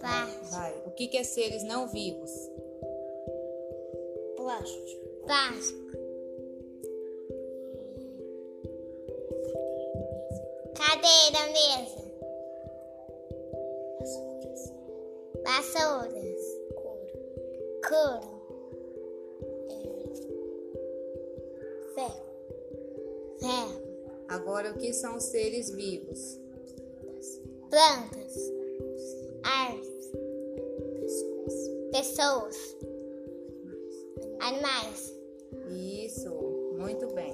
Vai. O que, que é seres não vivos? Plástico. Plástico. Cadeira, mesa. Vassouras. Couro. Couro. Ferro. Ferro. Agora, o que são seres vivos? Plantas. Pessoas. Animais. Isso, muito bem.